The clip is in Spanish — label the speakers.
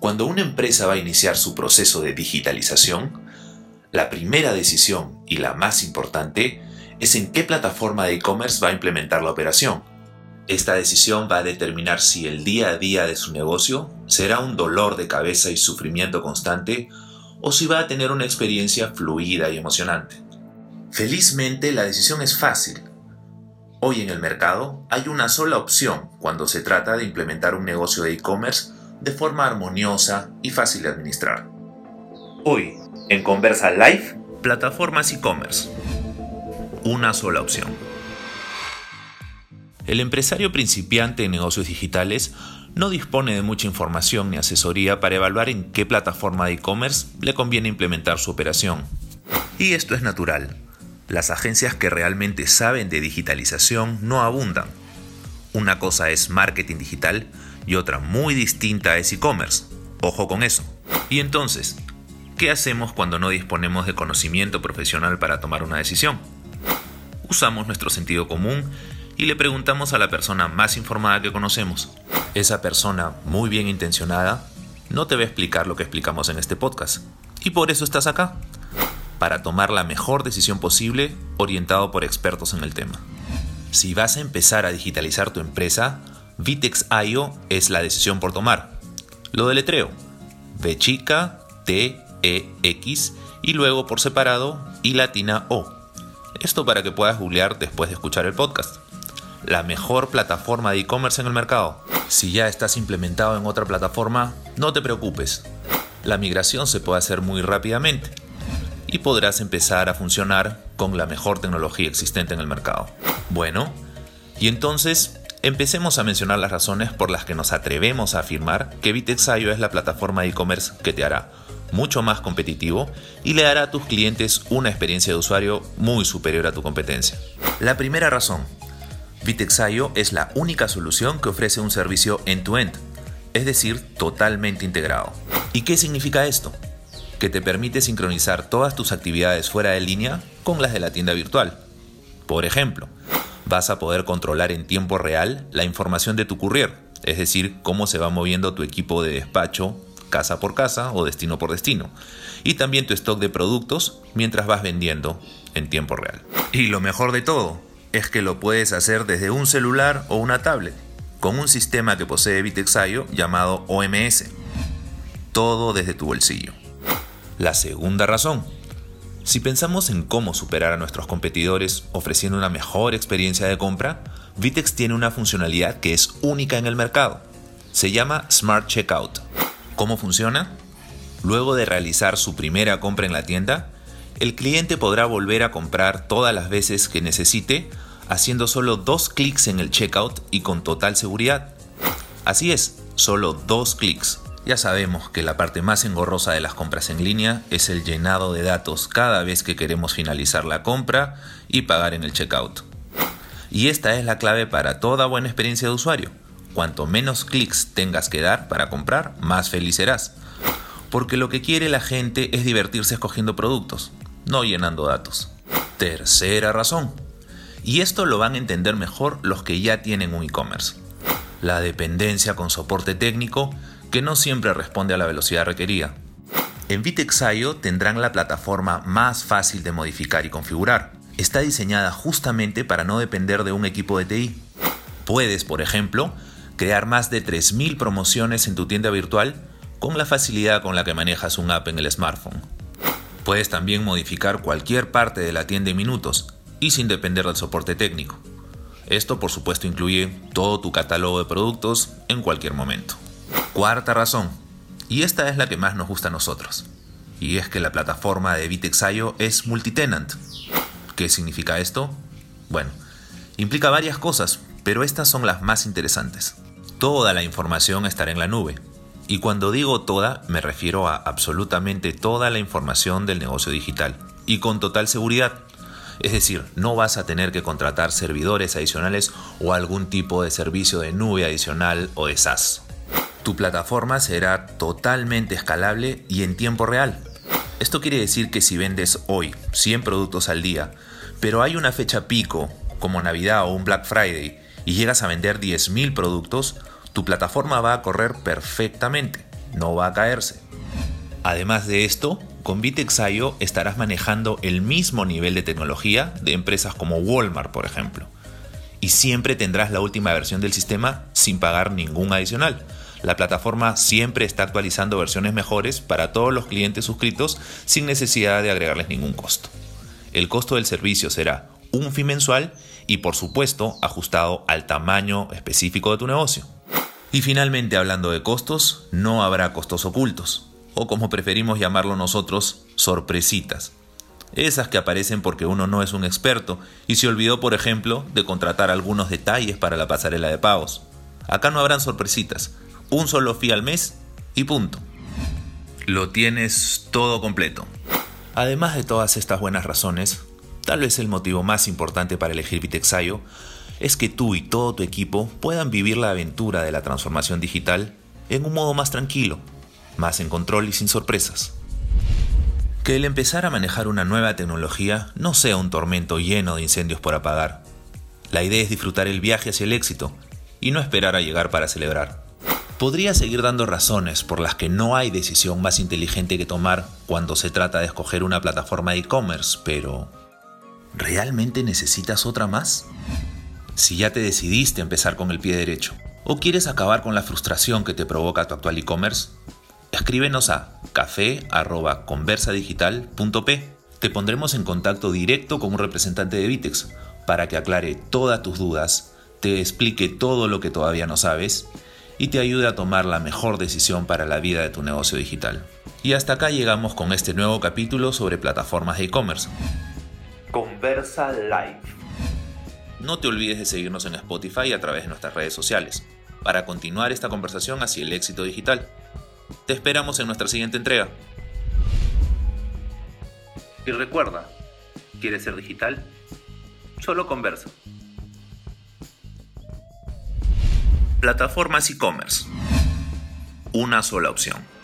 Speaker 1: Cuando una empresa va a iniciar su proceso de digitalización, la primera decisión y la más importante es en qué plataforma de e-commerce va a implementar la operación. Esta decisión va a determinar si el día a día de su negocio será un dolor de cabeza y sufrimiento constante o si va a tener una experiencia fluida y emocionante. Felizmente la decisión es fácil. Hoy en el mercado hay una sola opción cuando se trata de implementar un negocio de e-commerce de forma armoniosa y fácil de administrar. Hoy, en Conversa Live, plataformas e-commerce. Una sola opción. El empresario principiante en negocios digitales no dispone de mucha información ni asesoría para evaluar en qué plataforma de e-commerce le conviene implementar su operación. Y esto es natural. Las agencias que realmente saben de digitalización no abundan. Una cosa es marketing digital y otra muy distinta es e-commerce. Ojo con eso. Y entonces, ¿qué hacemos cuando no disponemos de conocimiento profesional para tomar una decisión? Usamos nuestro sentido común y le preguntamos a la persona más informada que conocemos. Esa persona, muy bien intencionada, no te va a explicar lo que explicamos en este podcast. Y por eso estás acá, para tomar la mejor decisión posible orientado por expertos en el tema. Si vas a empezar a digitalizar tu empresa, Vitex.io es la decisión por tomar. Lo deletreo. V chica, T, E, X y luego por separado y latina O. Esto para que puedas googlear después de escuchar el podcast la mejor plataforma de e-commerce en el mercado. Si ya estás implementado en otra plataforma, no te preocupes. La migración se puede hacer muy rápidamente y podrás empezar a funcionar con la mejor tecnología existente en el mercado. Bueno, y entonces empecemos a mencionar las razones por las que nos atrevemos a afirmar que Bitexio es la plataforma de e-commerce que te hará mucho más competitivo y le dará a tus clientes una experiencia de usuario muy superior a tu competencia. La primera razón Bitexio es la única solución que ofrece un servicio end-to-end, es decir, totalmente integrado. ¿Y qué significa esto? Que te permite sincronizar todas tus actividades fuera de línea con las de la tienda virtual. Por ejemplo, vas a poder controlar en tiempo real la información de tu courier, es decir, cómo se va moviendo tu equipo de despacho casa por casa o destino por destino, y también tu stock de productos mientras vas vendiendo en tiempo real. Y lo mejor de todo, es que lo puedes hacer desde un celular o una tablet, con un sistema que posee Bitexio llamado OMS. Todo desde tu bolsillo. La segunda razón. Si pensamos en cómo superar a nuestros competidores ofreciendo una mejor experiencia de compra, Vitex tiene una funcionalidad que es única en el mercado. Se llama Smart Checkout. ¿Cómo funciona? Luego de realizar su primera compra en la tienda, el cliente podrá volver a comprar todas las veces que necesite haciendo solo dos clics en el checkout y con total seguridad. Así es, solo dos clics. Ya sabemos que la parte más engorrosa de las compras en línea es el llenado de datos cada vez que queremos finalizar la compra y pagar en el checkout. Y esta es la clave para toda buena experiencia de usuario. Cuanto menos clics tengas que dar para comprar, más feliz serás. Porque lo que quiere la gente es divertirse escogiendo productos no llenando datos. Tercera razón. Y esto lo van a entender mejor los que ya tienen un e-commerce. La dependencia con soporte técnico que no siempre responde a la velocidad requerida. En Vitexio tendrán la plataforma más fácil de modificar y configurar. Está diseñada justamente para no depender de un equipo de TI. Puedes, por ejemplo, crear más de 3.000 promociones en tu tienda virtual con la facilidad con la que manejas un app en el smartphone. Puedes también modificar cualquier parte de la tienda en minutos y sin depender del soporte técnico. Esto por supuesto incluye todo tu catálogo de productos en cualquier momento. Cuarta razón, y esta es la que más nos gusta a nosotros, y es que la plataforma de Bitexio es multitenant. ¿Qué significa esto? Bueno, implica varias cosas, pero estas son las más interesantes. Toda la información estará en la nube, y cuando digo toda, me refiero a absolutamente toda la información del negocio digital. Y con total seguridad. Es decir, no vas a tener que contratar servidores adicionales o algún tipo de servicio de nube adicional o de SaaS. Tu plataforma será totalmente escalable y en tiempo real. Esto quiere decir que si vendes hoy 100 productos al día, pero hay una fecha pico, como Navidad o un Black Friday, y llegas a vender 10.000 productos, tu plataforma va a correr perfectamente. no va a caerse. Además de esto, con Bitexio estarás manejando el mismo nivel de tecnología de empresas como Walmart, por ejemplo. Y siempre tendrás la última versión del sistema sin pagar ningún adicional. La plataforma siempre está actualizando versiones mejores para todos los clientes suscritos sin necesidad de agregarles ningún costo. El costo del servicio será un fee mensual y por supuesto ajustado al tamaño específico de tu negocio. Y finalmente hablando de costos, no habrá costos ocultos o como preferimos llamarlo nosotros, sorpresitas. Esas que aparecen porque uno no es un experto y se olvidó, por ejemplo, de contratar algunos detalles para la pasarela de pagos. Acá no habrán sorpresitas, un solo fee al mes y punto. Lo tienes todo completo. Además de todas estas buenas razones, tal vez el motivo más importante para elegir Bitexayo es que tú y todo tu equipo puedan vivir la aventura de la transformación digital en un modo más tranquilo más en control y sin sorpresas. Que el empezar a manejar una nueva tecnología no sea un tormento lleno de incendios por apagar. La idea es disfrutar el viaje hacia el éxito y no esperar a llegar para celebrar. Podría seguir dando razones por las que no hay decisión más inteligente que tomar cuando se trata de escoger una plataforma de e-commerce, pero ¿realmente necesitas otra más? Si ya te decidiste empezar con el pie derecho, o quieres acabar con la frustración que te provoca tu actual e-commerce, Escríbenos a café.conversadigital.p. Te pondremos en contacto directo con un representante de Vitex para que aclare todas tus dudas, te explique todo lo que todavía no sabes y te ayude a tomar la mejor decisión para la vida de tu negocio digital. Y hasta acá llegamos con este nuevo capítulo sobre plataformas de e-commerce. Conversa Live. No te olvides de seguirnos en Spotify a través de nuestras redes sociales para continuar esta conversación hacia el éxito digital. Te esperamos en nuestra siguiente entrega. Y recuerda, ¿quieres ser digital? Solo conversa. Plataformas e-commerce. Una sola opción.